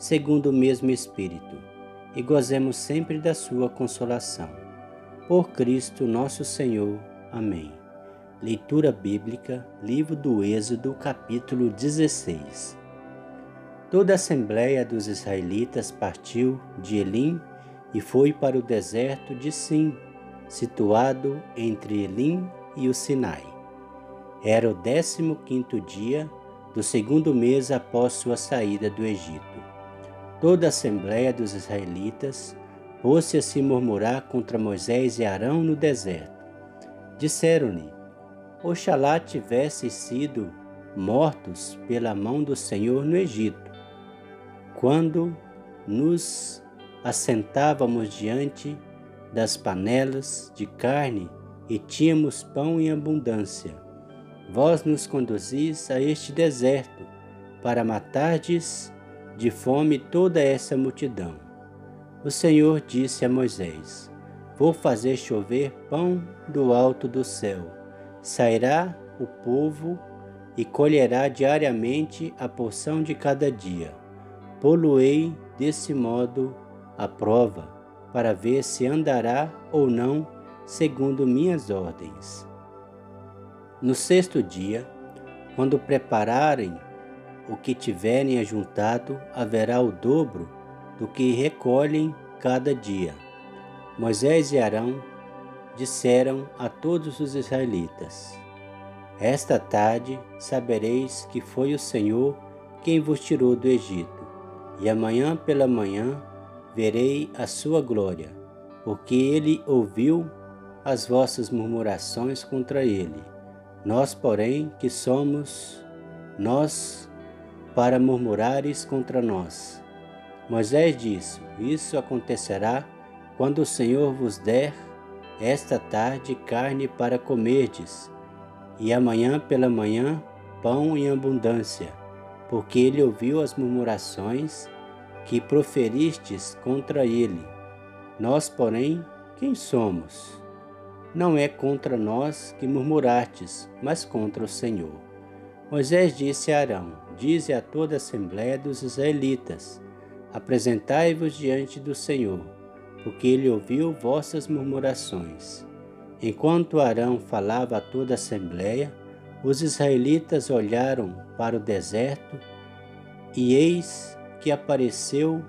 segundo o mesmo Espírito, e gozemos sempre da Sua consolação. Por Cristo nosso Senhor. Amém. Leitura Bíblica, Livro do Êxodo, capítulo 16. Toda a assembleia dos israelitas partiu de Elim e foi para o deserto de Sim, situado entre Elim e o Sinai. Era o décimo quinto dia do segundo mês após sua saída do Egito. Toda a assembleia dos israelitas pôs-se a se murmurar contra Moisés e Arão no deserto. Disseram-lhe: Oxalá tivessem sido mortos pela mão do Senhor no Egito, quando nos assentávamos diante das panelas de carne e tínhamos pão em abundância. Vós nos conduzis a este deserto para matardes de fome toda essa multidão. O Senhor disse a Moisés: Vou fazer chover pão do alto do céu. Sairá o povo e colherá diariamente a porção de cada dia. Poluei desse modo a prova, para ver se andará ou não segundo minhas ordens. No sexto dia, quando prepararem o que tiverem ajuntado haverá o dobro do que recolhem cada dia. Moisés e Arão disseram a todos os israelitas: Esta tarde sabereis que foi o Senhor quem vos tirou do Egito, e amanhã pela manhã verei a sua glória, porque ele ouviu as vossas murmurações contra ele. Nós, porém, que somos nós para murmurares contra nós. Moisés disse: Isso acontecerá quando o Senhor vos der esta tarde carne para comerdes, e amanhã pela manhã pão em abundância, porque ele ouviu as murmurações que proferistes contra ele. Nós, porém, quem somos? Não é contra nós que murmurastes, mas contra o Senhor. Moisés disse a Arão: Dize a toda a assembléia dos israelitas: Apresentai-vos diante do Senhor, porque ele ouviu vossas murmurações. Enquanto Arão falava a toda a assembléia, os israelitas olharam para o deserto, e eis que apareceu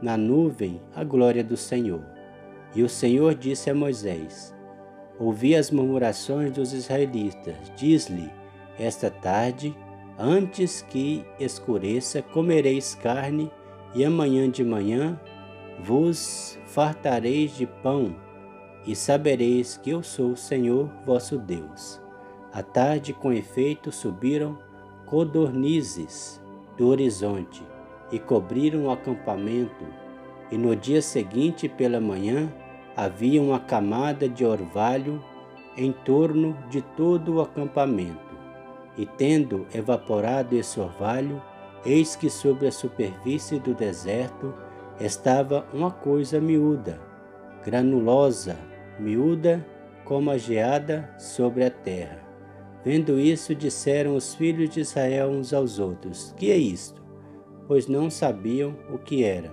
na nuvem a glória do Senhor. E o Senhor disse a Moisés: Ouvi as murmurações dos israelitas, diz-lhe: esta tarde, antes que escureça, comereis carne, e amanhã de manhã vos fartareis de pão, e sabereis que eu sou o Senhor vosso Deus. À tarde, com efeito, subiram codornizes do horizonte e cobriram o acampamento, e no dia seguinte, pela manhã, havia uma camada de orvalho em torno de todo o acampamento. E tendo evaporado esse orvalho, eis que sobre a superfície do deserto estava uma coisa miúda, granulosa, miúda como a geada sobre a terra. Vendo isso, disseram os filhos de Israel uns aos outros: Que é isto? Pois não sabiam o que era.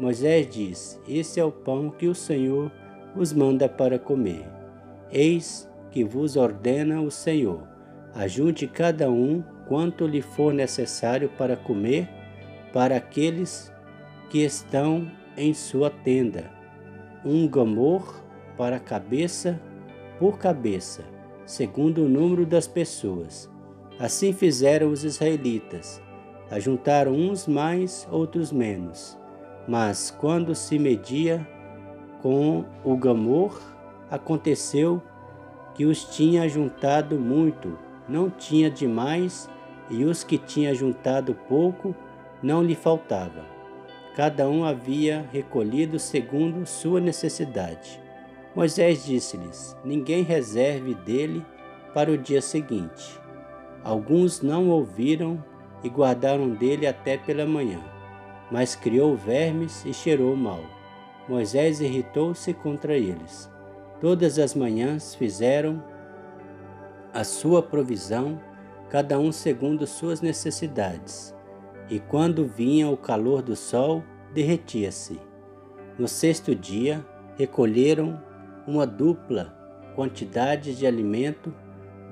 Moisés disse: Esse é o pão que o Senhor vos manda para comer. Eis que vos ordena o Senhor Ajunte cada um quanto lhe for necessário para comer, para aqueles que estão em sua tenda. Um gamor para cabeça por cabeça, segundo o número das pessoas. Assim fizeram os israelitas. Ajuntaram uns mais, outros menos. Mas quando se media com o gamor, aconteceu que os tinha ajuntado muito não tinha demais, e os que tinha juntado pouco não lhe faltava. cada um havia recolhido segundo sua necessidade. Moisés disse-lhes: Ninguém reserve dele para o dia seguinte. Alguns não ouviram e guardaram dele até pela manhã, mas criou vermes e cheirou mal. Moisés irritou-se contra eles. Todas as manhãs fizeram a sua provisão, cada um segundo suas necessidades. E quando vinha o calor do sol, derretia-se. No sexto dia, recolheram uma dupla quantidade de alimento,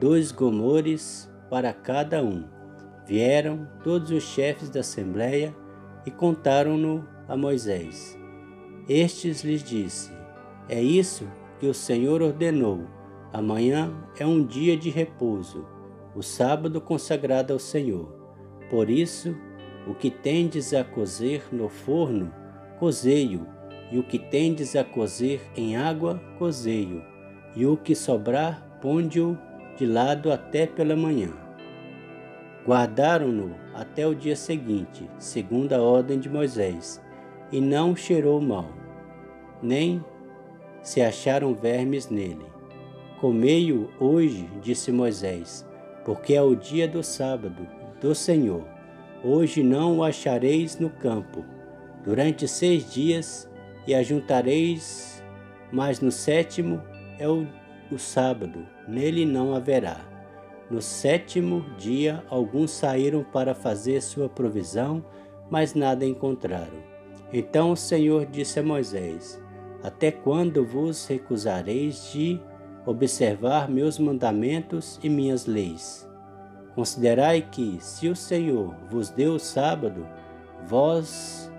dois gomores para cada um. Vieram todos os chefes da assembleia e contaram-no a Moisés. Estes lhes disse: É isso que o Senhor ordenou. Amanhã é um dia de repouso, o sábado consagrado ao Senhor. Por isso, o que tendes a cozer no forno, cozei-o, e o que tendes a cozer em água, cozei-o, e o que sobrar, ponde-o de lado até pela manhã. Guardaram-no até o dia seguinte, segundo a ordem de Moisés, e não cheirou mal, nem se acharam vermes nele. Comei-o hoje, disse Moisés, porque é o dia do sábado do Senhor Hoje não o achareis no campo. Durante seis dias e ajuntareis, mas no sétimo é o, o sábado, nele não haverá. No sétimo dia, alguns saíram para fazer sua provisão, mas nada encontraram. Então o Senhor disse a Moisés: Até quando vos recusareis de observar meus mandamentos e minhas leis? Considerai que, se o Senhor vos deu o sábado, vós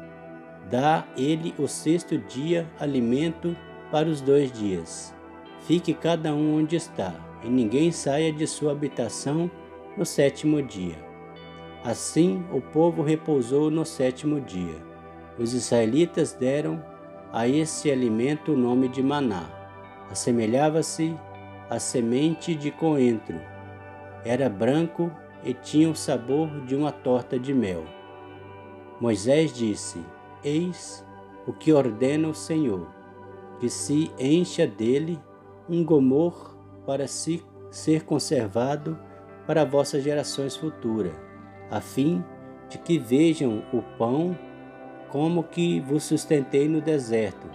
dá ele o sexto dia alimento para os dois dias. Fique cada um onde está, e ninguém saia de sua habitação no sétimo dia. Assim o povo repousou no sétimo dia. Os israelitas deram a esse alimento o nome de maná. Assemelhava-se à semente de coentro era branco e tinha o sabor de uma torta de mel. Moisés disse: Eis o que ordena o Senhor, que se encha dele um gomor para si ser conservado para vossas gerações futuras, a fim de que vejam o pão como que vos sustentei no deserto,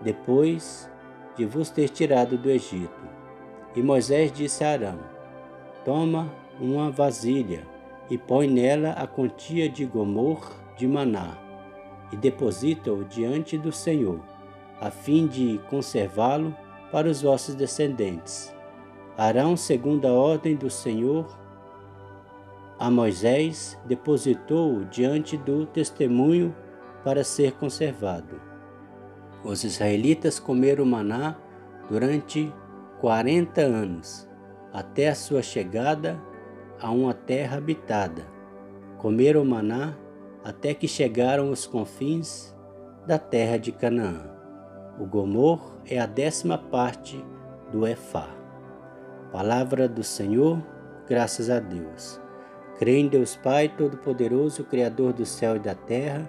depois de vos ter tirado do Egito. E Moisés disse a Arão: Toma uma vasilha e põe nela a quantia de gomor de maná e deposita-o diante do Senhor, a fim de conservá-lo para os vossos descendentes. Arão, segundo a ordem do Senhor, a Moisés, depositou-o diante do testemunho para ser conservado. Os israelitas comeram maná durante quarenta anos até a sua chegada a uma terra habitada. Comeram maná até que chegaram aos confins da terra de Canaã. O Gomor é a décima parte do Efá. Palavra do Senhor, graças a Deus. Creio em Deus Pai Todo-Poderoso, Criador do céu e da terra,